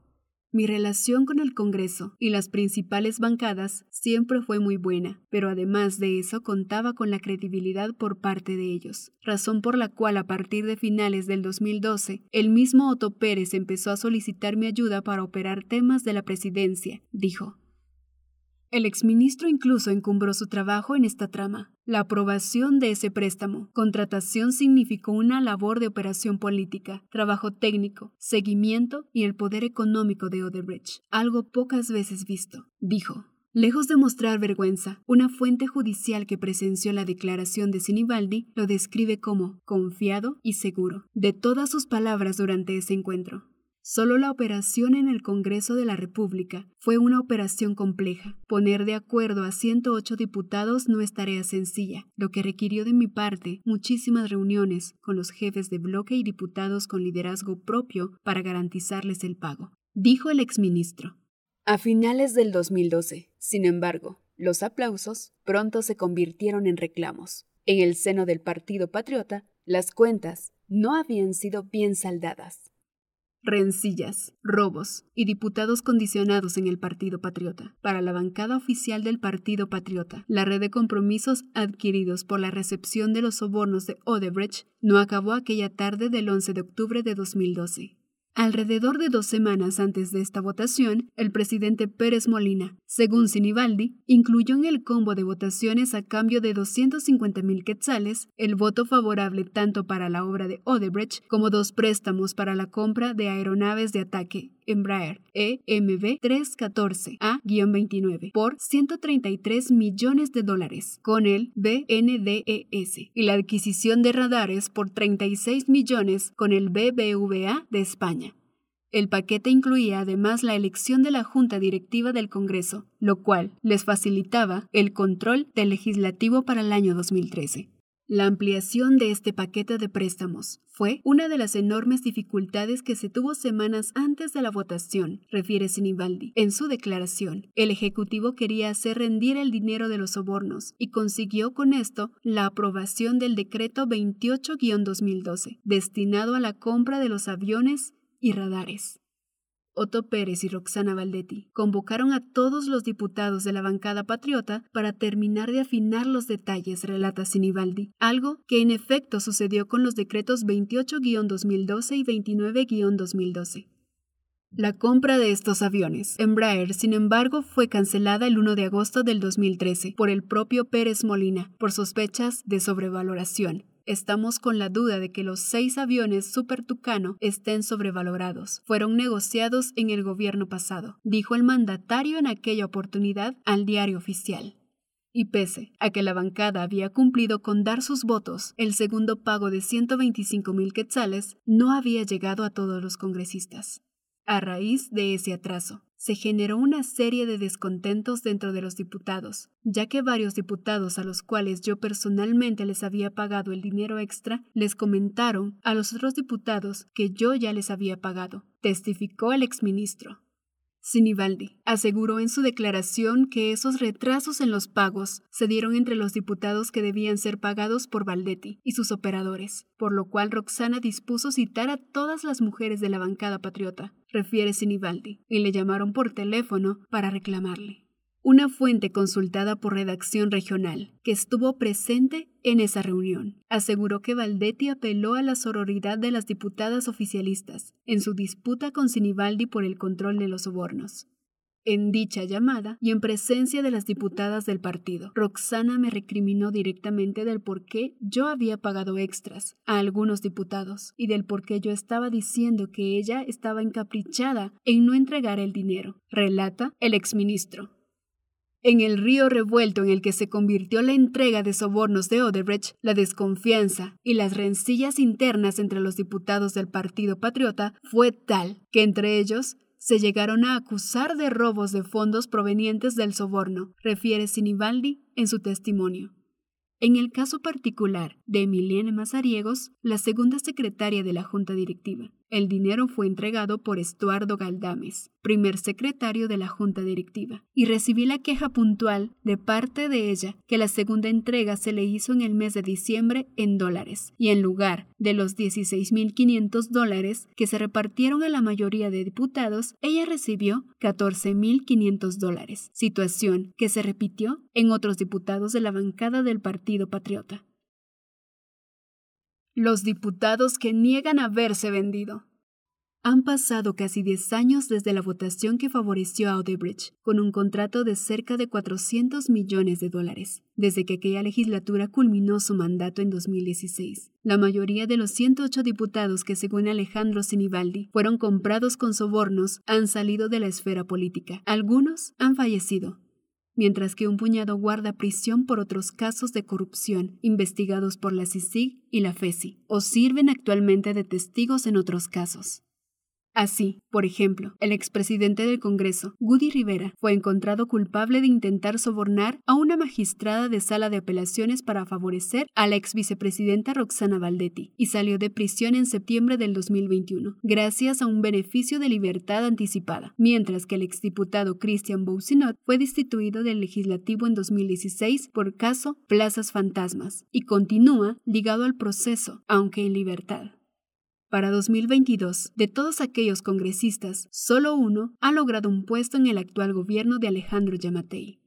Mi relación con el Congreso y las principales bancadas siempre fue muy buena, pero además de eso contaba con la credibilidad por parte de ellos, razón por la cual a partir de finales del 2012, el mismo Otto Pérez empezó a solicitar mi ayuda para operar temas de la presidencia, dijo. El exministro incluso encumbró su trabajo en esta trama. La aprobación de ese préstamo, contratación significó una labor de operación política, trabajo técnico, seguimiento y el poder económico de Odebrecht, algo pocas veces visto. Dijo, Lejos de mostrar vergüenza, una fuente judicial que presenció la declaración de Sinibaldi lo describe como confiado y seguro de todas sus palabras durante ese encuentro. Solo la operación en el Congreso de la República fue una operación compleja. Poner de acuerdo a 108 diputados no es tarea sencilla, lo que requirió de mi parte muchísimas reuniones con los jefes de bloque y diputados con liderazgo propio para garantizarles el pago, dijo el exministro. A finales del 2012, sin embargo, los aplausos pronto se convirtieron en reclamos. En el seno del Partido Patriota, las cuentas no habían sido bien saldadas rencillas, robos y diputados condicionados en el Partido Patriota. Para la bancada oficial del Partido Patriota, la red de compromisos adquiridos por la recepción de los sobornos de Odebrecht no acabó aquella tarde del 11 de octubre de 2012. Alrededor de dos semanas antes de esta votación, el presidente Pérez Molina, según Sinibaldi, incluyó en el combo de votaciones a cambio de 250 mil quetzales el voto favorable tanto para la obra de Odebrecht como dos préstamos para la compra de aeronaves de ataque Embraer EMB 314A-29 por 133 millones de dólares con el BNDES y la adquisición de radares por 36 millones con el BBVA de España. El paquete incluía además la elección de la Junta Directiva del Congreso, lo cual les facilitaba el control del legislativo para el año 2013. La ampliación de este paquete de préstamos fue una de las enormes dificultades que se tuvo semanas antes de la votación, refiere Sinibaldi. En su declaración, el Ejecutivo quería hacer rendir el dinero de los sobornos y consiguió con esto la aprobación del decreto 28-2012, destinado a la compra de los aviones y radares. Otto Pérez y Roxana Valdetti convocaron a todos los diputados de la bancada patriota para terminar de afinar los detalles, relata Sinibaldi, algo que en efecto sucedió con los decretos 28-2012 y 29-2012. La compra de estos aviones, Embraer, sin embargo, fue cancelada el 1 de agosto del 2013 por el propio Pérez Molina por sospechas de sobrevaloración Estamos con la duda de que los seis aviones Super Tucano estén sobrevalorados. Fueron negociados en el gobierno pasado, dijo el mandatario en aquella oportunidad al diario oficial. Y pese a que la bancada había cumplido con dar sus votos, el segundo pago de 125 mil quetzales no había llegado a todos los congresistas. A raíz de ese atraso, se generó una serie de descontentos dentro de los diputados, ya que varios diputados a los cuales yo personalmente les había pagado el dinero extra les comentaron a los otros diputados que yo ya les había pagado, testificó el exministro. Sinibaldi aseguró en su declaración que esos retrasos en los pagos se dieron entre los diputados que debían ser pagados por Valdetti y sus operadores, por lo cual Roxana dispuso citar a todas las mujeres de la bancada patriota, refiere Sinibaldi, y le llamaron por teléfono para reclamarle. Una fuente consultada por Redacción Regional, que estuvo presente en esa reunión, aseguró que Valdetti apeló a la sororidad de las diputadas oficialistas en su disputa con Sinibaldi por el control de los sobornos. En dicha llamada y en presencia de las diputadas del partido, Roxana me recriminó directamente del por qué yo había pagado extras a algunos diputados y del por qué yo estaba diciendo que ella estaba encaprichada en no entregar el dinero, relata el exministro. En el río revuelto en el que se convirtió la entrega de sobornos de Odebrecht, la desconfianza y las rencillas internas entre los diputados del Partido Patriota fue tal que entre ellos se llegaron a acusar de robos de fondos provenientes del soborno, refiere Sinibaldi en su testimonio. En el caso particular de Emiliana Mazariegos, la segunda secretaria de la Junta Directiva, El dinero fue entregado por Estuardo Galdames, primer secretario de la Junta Directiva, y recibí la queja puntual de parte de ella que la segunda entrega se le hizo en el mes de diciembre en dólares, y en lugar de los 16.500 dólares que se repartieron a la mayoría de diputados, ella recibió 14.500 dólares, situación que se repitió en otros diputados de la bancada del Partido Patriota. Los diputados que niegan haberse vendido. Han pasado casi 10 años desde la votación que favoreció a Odebrecht, con un contrato de cerca de 400 millones de dólares, desde que aquella legislatura culminó su mandato en 2016. La mayoría de los 108 diputados que, según Alejandro Sinibaldi, fueron comprados con sobornos han salido de la esfera política. Algunos han fallecido, mientras que un puñado guarda prisión por otros casos de corrupción investigados por la CICIG y la FESI, o sirven actualmente de testigos en otros casos. Así, por ejemplo, el expresidente del Congreso, Woody Rivera, fue encontrado culpable de intentar sobornar a una magistrada de sala de apelaciones para favorecer a la ex vicepresidenta Roxana Valdetti y salió de prisión en septiembre del 2021, gracias a un beneficio de libertad anticipada, mientras que el exdiputado Christian Bousinot fue destituido del legislativo en 2016 por caso Plazas Fantasmas y continúa ligado al proceso, aunque en libertad. Para 2022, de todos aquellos congresistas, solo uno ha logrado un puesto en el actual gobierno de Alejandro Yamatei.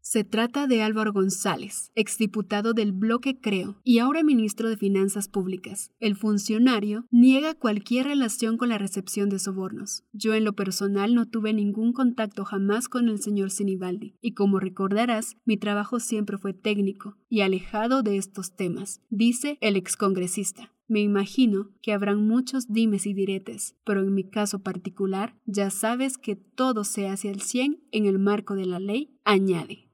Se trata de Álvaro González, exdiputado del bloque Creo y ahora ministro de Finanzas Públicas. El funcionario niega cualquier relación con la recepción de sobornos. Yo en lo personal no tuve ningún contacto jamás con el señor Sinibaldi y como recordarás, mi trabajo siempre fue técnico y alejado de estos temas, dice el excongresista. Me imagino que habrán muchos dimes y diretes, pero en mi caso particular ya sabes que todo se hace al 100 en el marco de la ley, añade.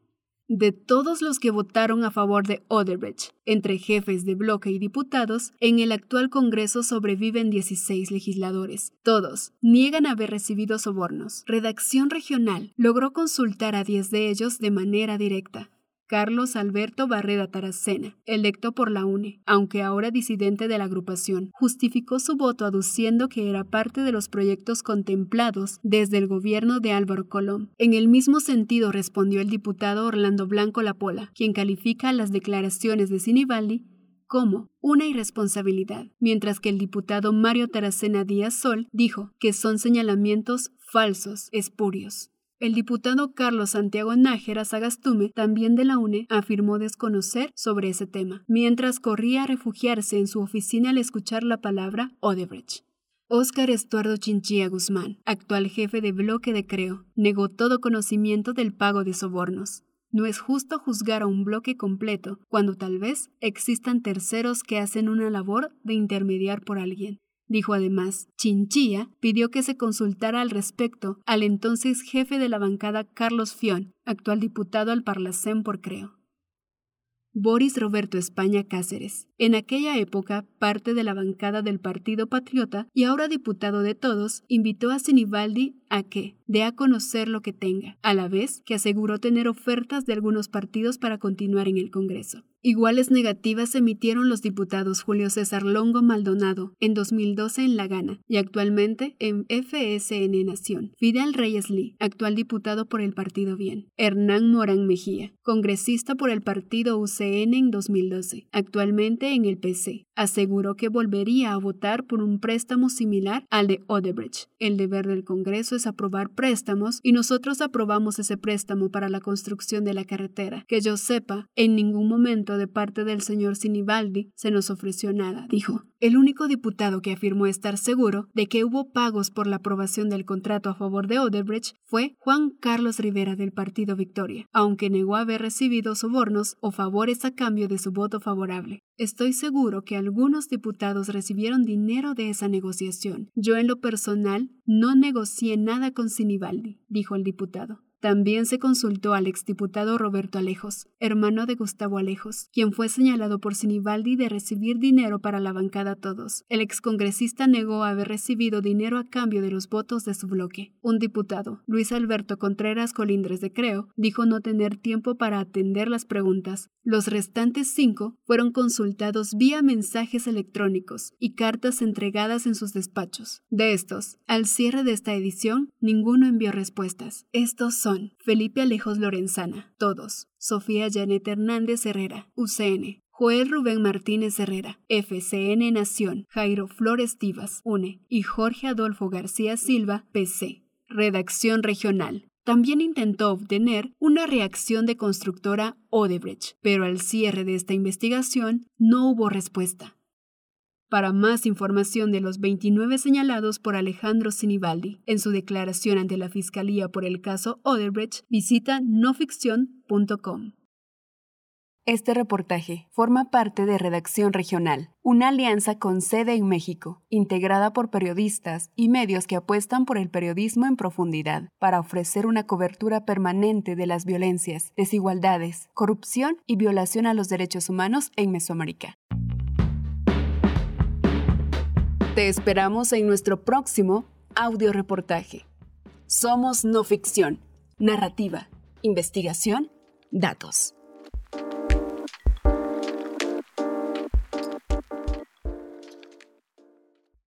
De todos los que votaron a favor de Odebrecht, entre jefes de bloque y diputados, en el actual Congreso sobreviven 16 legisladores. Todos niegan haber recibido sobornos. Redacción Regional logró consultar a 10 de ellos de manera directa. Carlos Alberto Barreda Taracena, electo por la UNE, aunque ahora disidente de la agrupación, justificó su voto aduciendo que era parte de los proyectos contemplados desde el gobierno de Álvaro Colón. En el mismo sentido respondió el diputado Orlando Blanco Lapola, quien califica las declaraciones de Sinibaldi como una irresponsabilidad, mientras que el diputado Mario Taracena Díaz Sol dijo que son señalamientos falsos, espurios. El diputado Carlos Santiago Nájera Sagastume, también de la UNE, afirmó desconocer sobre ese tema, mientras corría a refugiarse en su oficina al escuchar la palabra Odebrecht. Óscar Estuardo Chinchilla Guzmán, actual jefe de bloque de Creo, negó todo conocimiento del pago de sobornos. No es justo juzgar a un bloque completo cuando tal vez existan terceros que hacen una labor de intermediar por alguien. Dijo además, Chinchilla pidió que se consultara al respecto al entonces jefe de la bancada Carlos Fion, actual diputado al Parlacén por Creo. Boris Roberto España Cáceres, en aquella época parte de la bancada del Partido Patriota y ahora diputado de todos, invitó a Sinibaldi a que dé a conocer lo que tenga, a la vez que aseguró tener ofertas de algunos partidos para continuar en el Congreso. Iguales negativas emitieron los diputados Julio César Longo Maldonado en 2012 en La Gana y actualmente en FSN Nación. Fidel Reyes Lee, actual diputado por el Partido Bien. Hernán Morán Mejía, congresista por el Partido UCN en 2012, actualmente en el PC. Aseguró que volvería a votar por un préstamo similar al de Odebrecht. El deber del Congreso es aprobar préstamos y nosotros aprobamos ese préstamo para la construcción de la carretera. Que yo sepa, en ningún momento de parte del señor Sinibaldi se nos ofreció nada, dijo. El único diputado que afirmó estar seguro de que hubo pagos por la aprobación del contrato a favor de Odebrecht fue Juan Carlos Rivera del Partido Victoria, aunque negó haber recibido sobornos o favores a cambio de su voto favorable. Estoy seguro que algunos diputados recibieron dinero de esa negociación. Yo en lo personal no negocié nada con Sinibaldi, dijo el diputado. También se consultó al exdiputado Roberto Alejos, hermano de Gustavo Alejos, quien fue señalado por Sinibaldi de recibir dinero para la bancada Todos. El excongresista negó haber recibido dinero a cambio de los votos de su bloque. Un diputado, Luis Alberto Contreras Colindres de Creo, dijo no tener tiempo para atender las preguntas. Los restantes cinco fueron consultados vía mensajes electrónicos y cartas entregadas en sus despachos. De estos, al cierre de esta edición, ninguno envió respuestas. Estos Felipe Alejos Lorenzana, todos. Sofía Janet Hernández Herrera, UCN. Joel Rubén Martínez Herrera, FCN Nación, Jairo Flores Divas, UNE, y Jorge Adolfo García Silva, PC. Redacción Regional. También intentó obtener una reacción de constructora Odebrecht, pero al cierre de esta investigación no hubo respuesta. Para más información de los 29 señalados por Alejandro Sinibaldi en su declaración ante la Fiscalía por el caso Odebrecht, visita noficción.com. Este reportaje forma parte de Redacción Regional, una alianza con sede en México, integrada por periodistas y medios que apuestan por el periodismo en profundidad, para ofrecer una cobertura permanente de las violencias, desigualdades, corrupción y violación a los derechos humanos en Mesoamérica. Te esperamos en nuestro próximo audio reportaje. Somos no ficción, narrativa, investigación, datos.